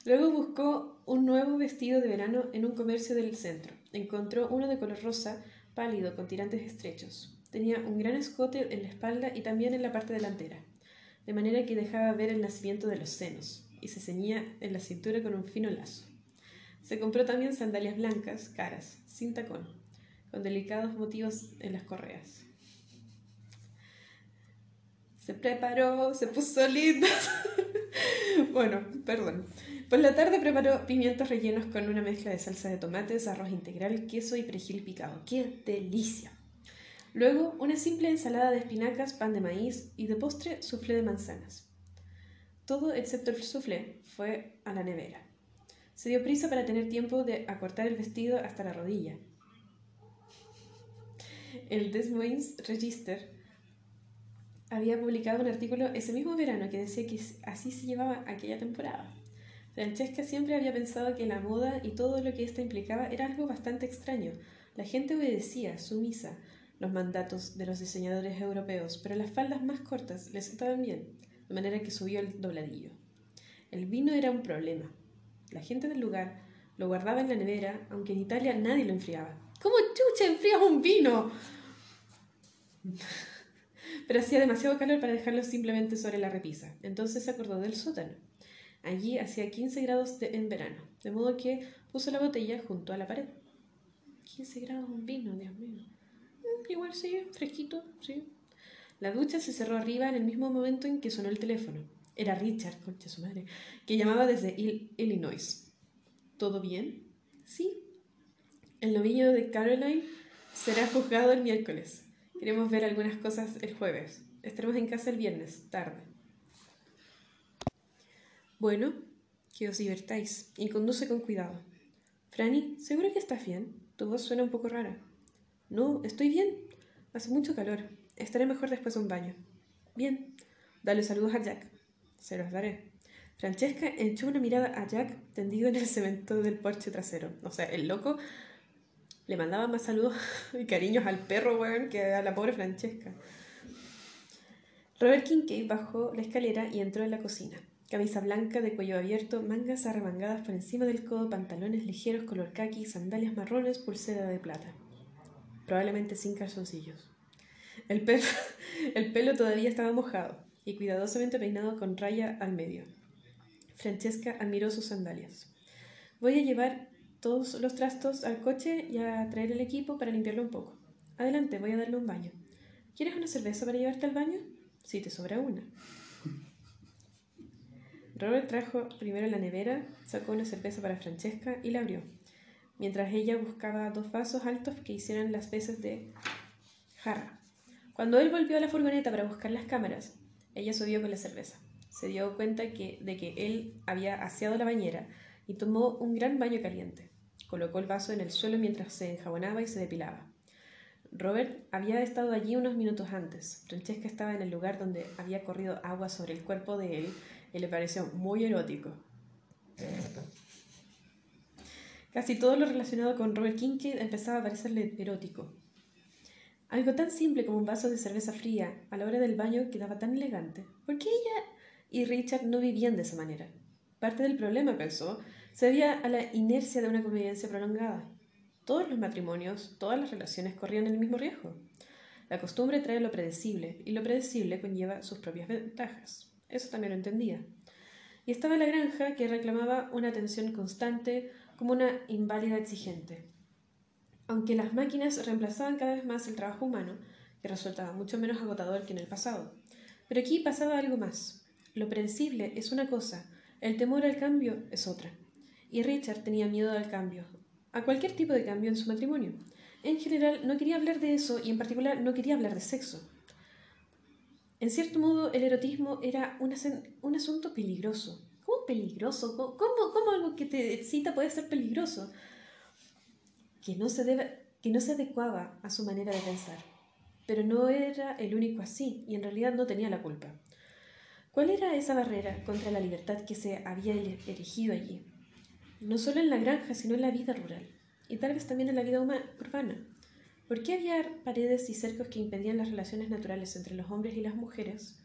Luego buscó un nuevo vestido de verano en un comercio del centro. Encontró uno de color rosa, pálido, con tirantes estrechos. Tenía un gran escote en la espalda y también en la parte delantera, de manera que dejaba ver el nacimiento de los senos, y se ceñía en la cintura con un fino lazo. Se compró también sandalias blancas, caras, sin tacón, con delicados motivos en las correas. Se preparó, se puso linda. bueno, perdón. Por la tarde preparó pimientos rellenos con una mezcla de salsa de tomates, arroz integral, queso y perejil picado. ¡Qué delicia! Luego, una simple ensalada de espinacas, pan de maíz y de postre, soufflé de manzanas. Todo excepto el soufflé fue a la nevera. Se dio prisa para tener tiempo de acortar el vestido hasta la rodilla. El Des Moines Register había publicado un artículo ese mismo verano que decía que así se llevaba aquella temporada. Francesca siempre había pensado que la moda y todo lo que ésta implicaba era algo bastante extraño. La gente obedecía, sumisa, los mandatos de los diseñadores europeos, pero las faldas más cortas les estaban bien, de manera que subió el dobladillo. El vino era un problema. La gente del lugar lo guardaba en la nevera, aunque en Italia nadie lo enfriaba. ¿Cómo chucha enfrías un vino? pero hacía demasiado calor para dejarlo simplemente sobre la repisa. Entonces se acordó del sótano. Allí hacía 15 grados en verano, de modo que puso la botella junto a la pared. 15 grados un vino, Dios mío. Igual sí, fresquito, sí. La ducha se cerró arriba en el mismo momento en que sonó el teléfono. Era Richard, concha su madre, que llamaba desde Illinois. ¿Todo bien? Sí. El novillo de Caroline será juzgado el miércoles. Queremos ver algunas cosas el jueves. Estaremos en casa el viernes, tarde. Bueno, que os divertáis y conduce con cuidado. Franny, ¿seguro que estás bien? Tu voz suena un poco rara. No, estoy bien. Hace mucho calor. Estaré mejor después de un baño. Bien. Dale saludos a Jack. Se los daré. Francesca echó una mirada a Jack tendido en el cemento del porche trasero. O sea, el loco le mandaba más saludos y cariños al perro, weón, que a la pobre Francesca. Robert Kincaid bajó la escalera y entró en la cocina. Camisa blanca de cuello abierto, mangas arremangadas por encima del codo, pantalones ligeros color khaki, sandalias marrones, pulsera de plata. Probablemente sin calzoncillos. El pelo, el pelo todavía estaba mojado y cuidadosamente peinado con raya al medio. Francesca admiró sus sandalias. Voy a llevar todos los trastos al coche y a traer el equipo para limpiarlo un poco. Adelante, voy a darle un baño. ¿Quieres una cerveza para llevarte al baño? Si te sobra una. Robert trajo primero la nevera, sacó una cerveza para Francesca y la abrió, mientras ella buscaba dos vasos altos que hicieran las veces de jarra. Cuando él volvió a la furgoneta para buscar las cámaras, ella subió con la cerveza. Se dio cuenta de que él había aseado la bañera y tomó un gran baño caliente. Colocó el vaso en el suelo mientras se enjabonaba y se depilaba. Robert había estado allí unos minutos antes. Francesca estaba en el lugar donde había corrido agua sobre el cuerpo de él y le pareció muy erótico. Casi todo lo relacionado con Robert Kincaid empezaba a parecerle erótico. Algo tan simple como un vaso de cerveza fría a la hora del baño quedaba tan elegante. ¿Por qué ella y Richard no vivían de esa manera? Parte del problema, pensó, se debía a la inercia de una convivencia prolongada. Todos los matrimonios, todas las relaciones corrían el mismo riesgo. La costumbre trae lo predecible, y lo predecible conlleva sus propias ventajas. Eso también lo entendía. Y estaba la granja que reclamaba una atención constante como una inválida exigente. Aunque las máquinas reemplazaban cada vez más el trabajo humano, que resultaba mucho menos agotador que en el pasado. Pero aquí pasaba algo más. Lo predecible es una cosa, el temor al cambio es otra. Y Richard tenía miedo al cambio, a cualquier tipo de cambio en su matrimonio. En general, no quería hablar de eso y en particular no quería hablar de sexo. En cierto modo, el erotismo era un, un asunto peligroso. ¿Cómo peligroso? ¿Cómo, ¿Cómo, algo que te excita puede ser peligroso? Que no, se debe, que no se adecuaba a su manera de pensar. Pero no era el único así y en realidad no tenía la culpa. ¿Cuál era esa barrera contra la libertad que se había erigido allí? no solo en la granja, sino en la vida rural, y tal vez también en la vida urbana. ¿Por qué había paredes y cercos que impedían las relaciones naturales entre los hombres y las mujeres?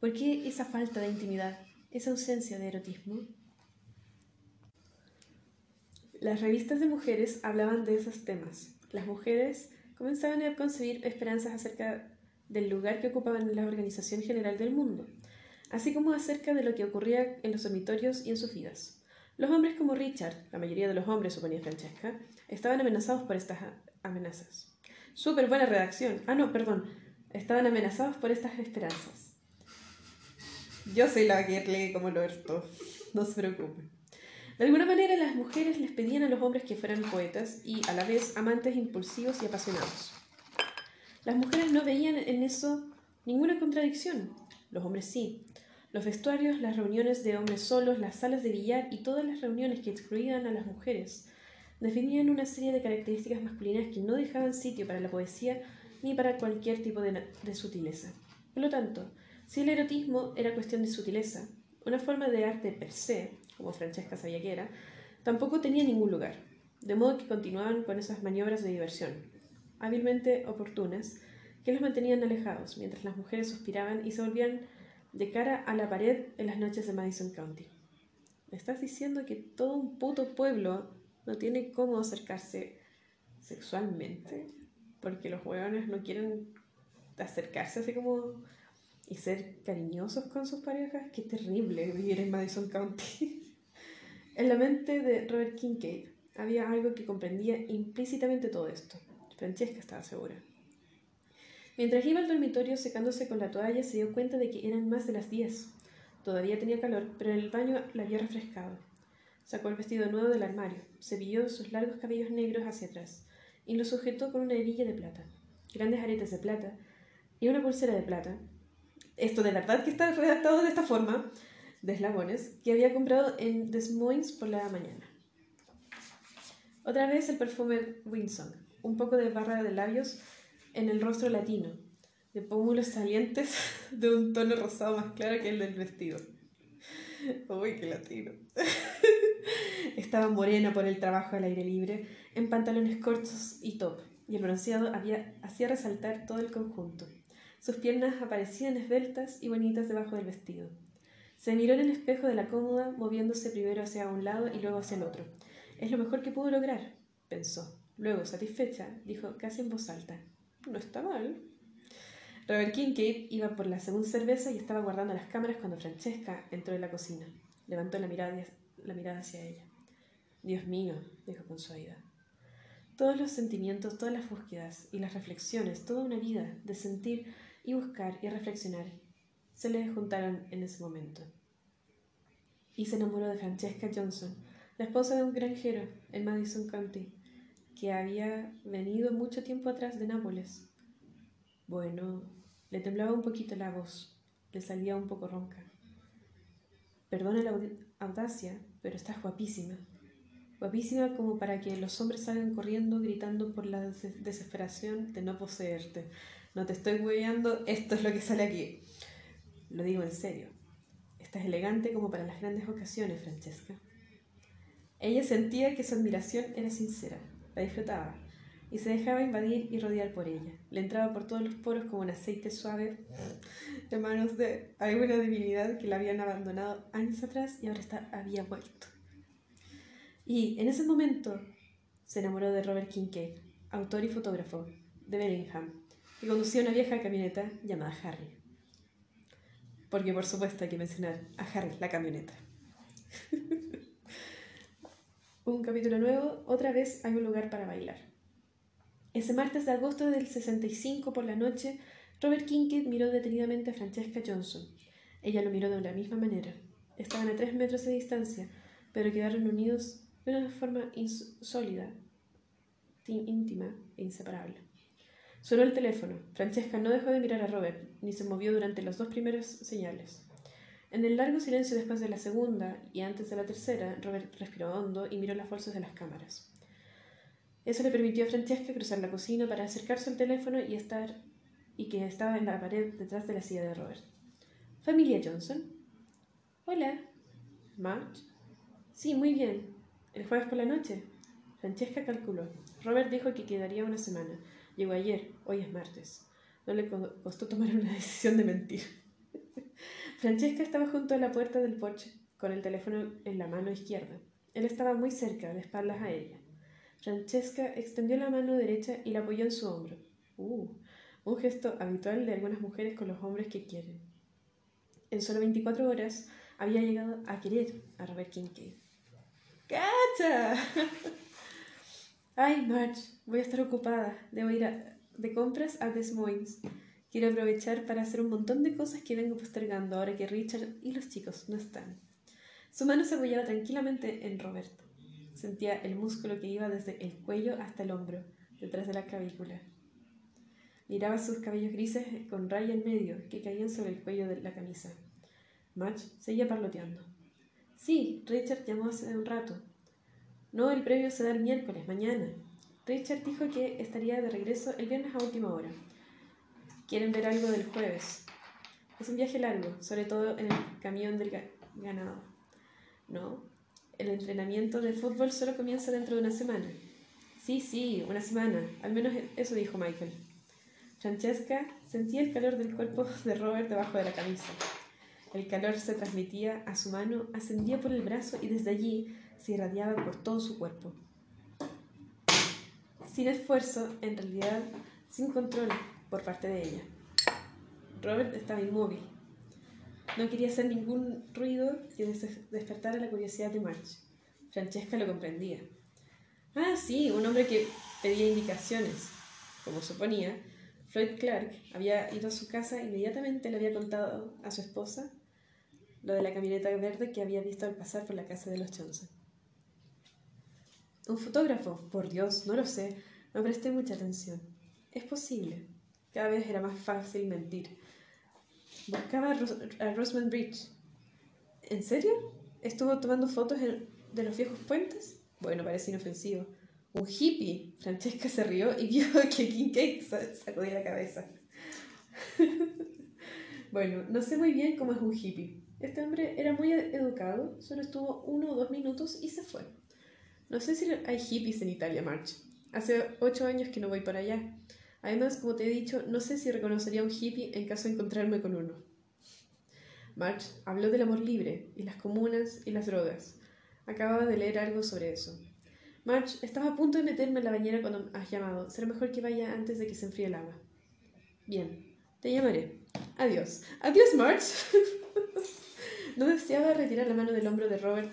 ¿Por qué esa falta de intimidad, esa ausencia de erotismo? Las revistas de mujeres hablaban de esos temas. Las mujeres comenzaban a concebir esperanzas acerca del lugar que ocupaban en la organización general del mundo, así como acerca de lo que ocurría en los dormitorios y en sus vidas. Los hombres como Richard, la mayoría de los hombres, suponía Francesca, estaban amenazados por estas amenazas. Súper buena redacción. Ah, no, perdón. Estaban amenazados por estas esperanzas. Yo soy la que lee como lo No se preocupen. De alguna manera las mujeres les pedían a los hombres que fueran poetas y a la vez amantes impulsivos y apasionados. Las mujeres no veían en eso ninguna contradicción. Los hombres sí. Los vestuarios, las reuniones de hombres solos, las salas de billar y todas las reuniones que excluían a las mujeres definían una serie de características masculinas que no dejaban sitio para la poesía ni para cualquier tipo de, de sutileza. Por lo tanto, si el erotismo era cuestión de sutileza, una forma de arte per se, como Francesca sabía que era, tampoco tenía ningún lugar, de modo que continuaban con esas maniobras de diversión, hábilmente oportunas, que los mantenían alejados, mientras las mujeres suspiraban y se volvían de cara a la pared en las noches de Madison County. ¿Me estás diciendo que todo un puto pueblo no tiene cómo acercarse sexualmente? Porque los hueones no quieren acercarse así como y ser cariñosos con sus parejas. Qué terrible vivir en Madison County. en la mente de Robert Kincaid había algo que comprendía implícitamente todo esto. Francesca estaba segura. Mientras iba al dormitorio secándose con la toalla, se dio cuenta de que eran más de las diez. Todavía tenía calor, pero en el baño la había refrescado. Sacó el vestido nuevo del armario, cepilló sus largos cabellos negros hacia atrás y lo sujetó con una hebilla de plata, grandes aretes de plata y una pulsera de plata. Esto de verdad que está redactado de esta forma, de eslabones, que había comprado en Des Moines por la mañana. Otra vez el perfume Winsong, un poco de barra de labios en el rostro latino, de pómulos salientes de un tono rosado más claro que el del vestido. Uy, qué latino. Estaba morena por el trabajo al aire libre, en pantalones cortos y top, y el bronceado hacía resaltar todo el conjunto. Sus piernas aparecían esbeltas y bonitas debajo del vestido. Se miró en el espejo de la cómoda, moviéndose primero hacia un lado y luego hacia el otro. Es lo mejor que pudo lograr, pensó. Luego, satisfecha, dijo casi en voz alta. No está mal. Robert Kincaid iba por la segunda cerveza y estaba guardando las cámaras cuando Francesca entró en la cocina. Levantó la mirada, la mirada hacia ella. Dios mío, dijo con suavidad. Todos los sentimientos, todas las búsquedas y las reflexiones, toda una vida de sentir y buscar y reflexionar, se le juntaron en ese momento. Y se enamoró de Francesca Johnson, la esposa de un granjero en Madison County, que había venido mucho tiempo atrás de Nápoles. Bueno, le temblaba un poquito la voz, le salía un poco ronca. Perdona la audacia, pero estás guapísima. Guapísima como para que los hombres salgan corriendo gritando por la desesperación de no poseerte. No te estoy hueveando, esto es lo que sale aquí. Lo digo en serio. Estás elegante como para las grandes ocasiones, Francesca. Ella sentía que su admiración era sincera, la disfrutaba, y se dejaba invadir y rodear por ella. Le entraba por todos los poros como un aceite suave de manos de alguna divinidad que la habían abandonado años atrás y ahora está, había vuelto. Y en ese momento se enamoró de Robert Kincaid, autor y fotógrafo de Bellingham, que conducía una vieja camioneta llamada Harry. Porque por supuesto hay que mencionar a Harry, la camioneta. un capítulo nuevo, otra vez hay un lugar para bailar. Ese martes de agosto del 65 por la noche, Robert Kincaid miró detenidamente a Francesca Johnson. Ella lo miró de la misma manera. Estaban a tres metros de distancia, pero quedaron unidos de una forma sólida, íntima e inseparable. Sonó el teléfono. Francesca no dejó de mirar a Robert, ni se movió durante las dos primeras señales. En el largo silencio después de la segunda y antes de la tercera, Robert respiró hondo y miró las bolsas de las cámaras. Eso le permitió a Francesca cruzar la cocina para acercarse al teléfono y estar y que estaba en la pared detrás de la silla de Robert. Familia Johnson. Hola. March. Sí, muy bien. ¿El jueves por la noche? Francesca calculó. Robert dijo que quedaría una semana. Llegó ayer, hoy es martes. No le costó tomar una decisión de mentir. Francesca estaba junto a la puerta del porche, con el teléfono en la mano izquierda. Él estaba muy cerca, de espaldas a ella. Francesca extendió la mano derecha y la apoyó en su hombro. Uh, un gesto habitual de algunas mujeres con los hombres que quieren. En solo 24 horas había llegado a querer a Robert Kincaid. ¡Cacha! Ay, March, voy a estar ocupada. Debo ir de compras a Des Moines. Quiero aprovechar para hacer un montón de cosas que vengo postergando ahora que Richard y los chicos no están. Su mano se apoyaba tranquilamente en Roberto. Sentía el músculo que iba desde el cuello hasta el hombro, detrás de la clavícula. Miraba sus cabellos grises con raya en medio que caían sobre el cuello de la camisa. Match seguía parloteando. Sí, Richard llamó hace un rato. No, el premio se da el miércoles, mañana. Richard dijo que estaría de regreso el viernes a última hora. Quieren ver algo del jueves. Es un viaje largo, sobre todo en el camión del ganado. No, el entrenamiento de fútbol solo comienza dentro de una semana. Sí, sí, una semana. Al menos eso dijo Michael. Francesca sentía el calor del cuerpo de Robert debajo de la camisa. El calor se transmitía a su mano, ascendía por el brazo y desde allí se irradiaba por todo su cuerpo. Sin esfuerzo, en realidad, sin control por parte de ella. Robert estaba inmóvil. No quería hacer ningún ruido que despertara la curiosidad de March. Francesca lo comprendía. Ah, sí, un hombre que pedía indicaciones. Como suponía, Floyd Clark había ido a su casa e inmediatamente le había contado a su esposa lo de la camioneta verde que había visto al pasar por la casa de los Johnson. ¿Un fotógrafo? Por Dios, no lo sé. No presté mucha atención. Es posible. Cada vez era más fácil mentir. Buscaba a, Rosman Bridge. ¿En serio? ¿Estuvo tomando fotos de los viejos puentes? Bueno, parece inofensivo. Un hippie. Francesca se rió y vio que Kincaid sacudía la cabeza. bueno, no sé muy bien cómo es un hippie, este hombre era muy educado, solo estuvo uno o dos minutos y se fue. No sé si hay hippies en Italia, March. Hace ocho años que no voy para allá. Además, como te he dicho, no sé si reconocería a un hippie en caso de encontrarme con uno. March habló del amor libre y las comunas y las drogas. Acababa de leer algo sobre eso. March, estaba a punto de meterme en la bañera cuando has llamado. Será mejor que vaya antes de que se enfríe el agua. Bien, te llamaré. Adiós. Adiós, March. No deseaba retirar la mano del hombro de Robert,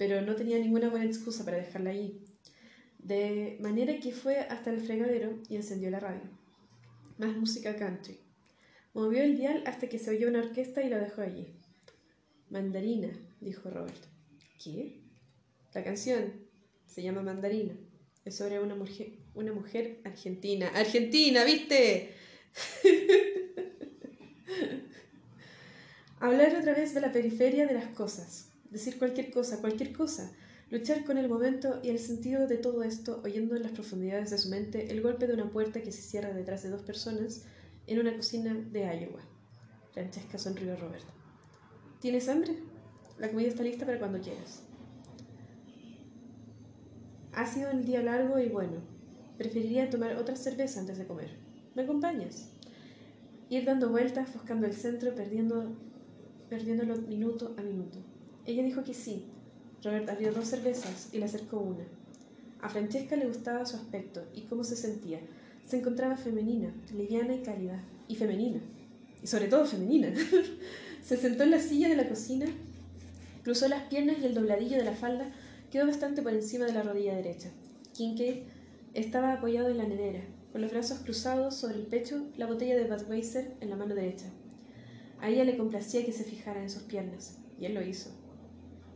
pero no tenía ninguna buena excusa para dejarla allí. De manera que fue hasta el fregadero y encendió la radio. Más música country. Movió el dial hasta que se oyó una orquesta y lo dejó allí. Mandarina, dijo Robert. ¿Qué? La canción se llama Mandarina. Es sobre una mujer, una mujer argentina. ¡Argentina, viste! Hablar otra vez de la periferia de las cosas. Decir cualquier cosa, cualquier cosa. Luchar con el momento y el sentido de todo esto, oyendo en las profundidades de su mente el golpe de una puerta que se cierra detrás de dos personas en una cocina de Iowa. Francesca sonrió a Roberto. ¿Tienes hambre? La comida está lista para cuando quieras. Ha sido un día largo y bueno. Preferiría tomar otra cerveza antes de comer. ¿Me acompañas? Ir dando vueltas, buscando el centro, perdiendo, perdiéndolo minuto a minuto. Ella dijo que sí. Robert abrió dos cervezas y le acercó una. A Francesca le gustaba su aspecto y cómo se sentía. Se encontraba femenina, liviana y cálida. Y femenina. Y sobre todo femenina. Se sentó en la silla de la cocina, cruzó las piernas y el dobladillo de la falda quedó bastante por encima de la rodilla derecha. Kincaid estaba apoyado en la nevera, con los brazos cruzados sobre el pecho, la botella de Budweiser en la mano derecha. A ella le complacía que se fijara en sus piernas, y él lo hizo.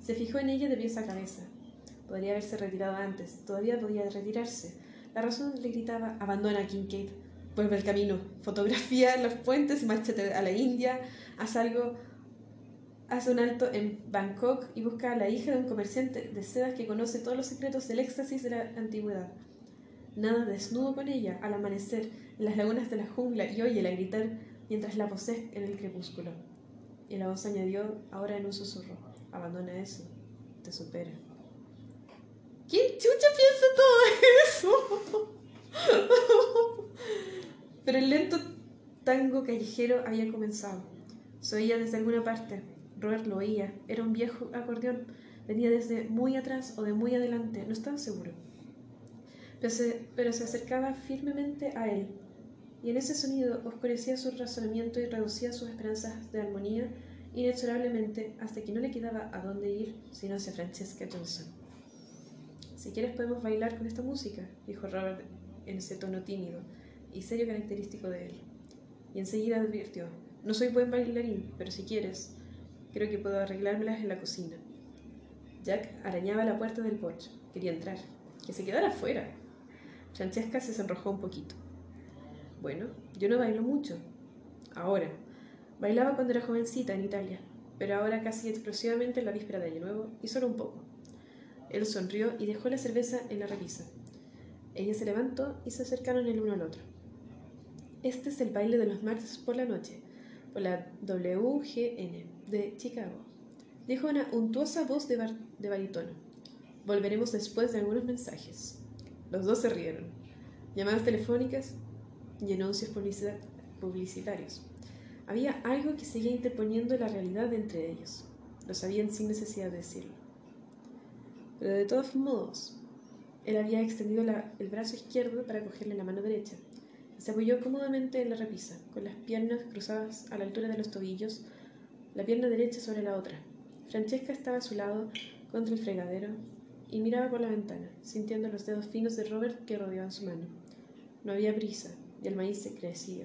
Se fijó en ella de pies a cabeza. Podría haberse retirado antes, todavía podía retirarse. La razón le gritaba, abandona Kincaid, vuelve al camino, fotografía los puentes y márchate a la India, haz algo, hace un alto en Bangkok y busca a la hija de un comerciante de sedas que conoce todos los secretos del éxtasis de la antigüedad. Nada desnudo con ella al amanecer en las lagunas de la jungla y óyela gritar mientras la posee en el crepúsculo. Y la voz añadió, ahora en un susurro, abandona eso, te supera. ¿Quién chucha piensa todo eso? Pero el lento tango callejero había comenzado. Se oía desde alguna parte. Robert lo oía. Era un viejo acordeón. Venía desde muy atrás o de muy adelante. No estaba seguro. Pero se, pero se acercaba firmemente a él. Y en ese sonido oscurecía su razonamiento y reducía sus esperanzas de armonía inexorablemente hasta que no le quedaba a dónde ir sino hacia Francesca Johnson. Si quieres podemos bailar con esta música, dijo Robert en ese tono tímido y serio característico de él. Y enseguida advirtió, no soy buen bailarín, pero si quieres, creo que puedo arreglármelas en la cocina. Jack arañaba la puerta del porche. Quería entrar. Que se quedara afuera. Francesca se sonrojó un poquito. Bueno, yo no bailo mucho. Ahora. Bailaba cuando era jovencita en Italia, pero ahora casi exclusivamente en la víspera de Año Nuevo y solo un poco. Él sonrió y dejó la cerveza en la repisa. Ella se levantó y se acercaron el uno al otro. Este es el baile de los martes por la noche, por la WGN de Chicago, dijo una untuosa voz de, de barítono. Volveremos después de algunos mensajes. Los dos se rieron. Llamadas telefónicas y anuncios publicitarios. Había algo que seguía interponiendo la realidad entre ellos. Lo sabían sin necesidad de decirlo. Pero de todos modos, él había extendido el brazo izquierdo para cogerle la mano derecha se apoyó cómodamente en la repisa, con las piernas cruzadas a la altura de los tobillos, la pierna derecha sobre la otra. Francesca estaba a su lado, contra el fregadero, y miraba por la ventana, sintiendo los dedos finos de Robert que rodeaban su mano. No había prisa, y el maíz se crecía.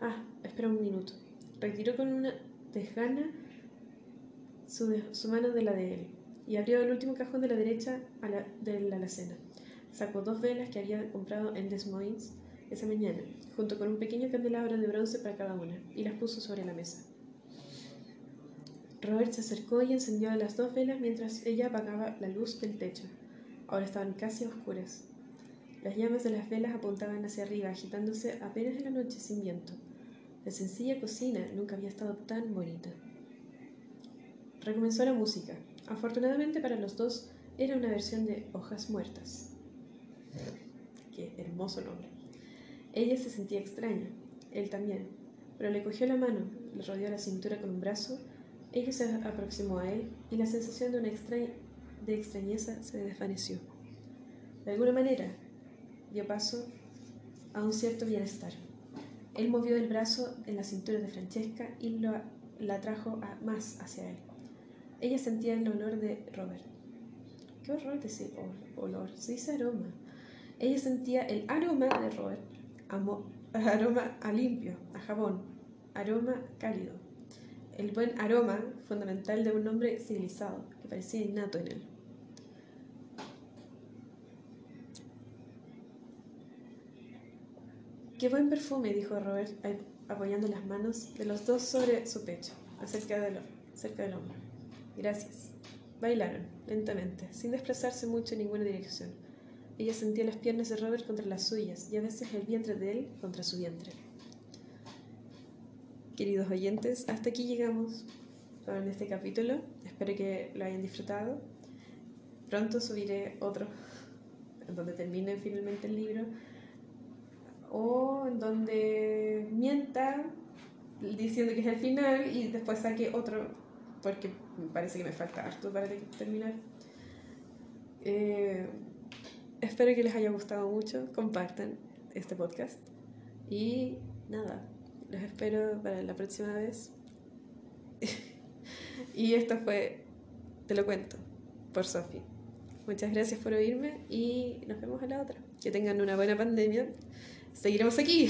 Ah, espera un minuto. Retiró con una desgana su, su, mano de la de él y abrió el último cajón de la derecha a de la alacena. Sacó dos velas que había comprado en Des Moines esa mañana, junto con un pequeño candelabro de bronce para cada una, y las puso sobre la mesa. Robert se acercó y encendió las dos velas mientras ella apagaba la luz del techo. Ahora estaban casi oscuras. Las llamas de las velas apuntaban hacia arriba, agitándose apenas en la noche sin viento. La sencilla cocina nunca había estado tan bonita. Recomenzó la música. Afortunadamente para los dos era una versión de Hojas Muertas. Qué hermoso nombre. Ella se sentía extraña, él también, pero le cogió la mano, le rodeó la cintura con un brazo, ella se aproximó a él y la sensación de una de extrañeza se desvaneció. De alguna manera, dio paso a un cierto bienestar. Él movió el brazo en la cintura de Francesca y la trajo más hacia él. Ella sentía el olor de Robert. qué horror decir olor, se dice aroma. Ella sentía el aroma de Robert, aroma a limpio, a jabón, aroma cálido. El buen aroma fundamental de un hombre civilizado, que parecía innato en él. Qué buen perfume, dijo Robert, apoyando las manos de los dos sobre su pecho, acerca cerca del hombro. Gracias. Bailaron, lentamente, sin desplazarse mucho en ninguna dirección. Ella sentía las piernas de Robert contra las suyas y a veces el vientre de él contra su vientre. Queridos oyentes, hasta aquí llegamos con este capítulo. Espero que lo hayan disfrutado. Pronto subiré otro, donde termine finalmente el libro, o en donde mienta diciendo que es el final y después saque otro, porque me parece que me falta harto para terminar. Eh, espero que les haya gustado mucho, compartan este podcast y nada, los espero para la próxima vez. y esto fue, te lo cuento, por Sofi. Muchas gracias por oírme y nos vemos a la otra. Que tengan una buena pandemia. Seguiremos aquí.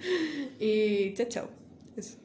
y chao, chao.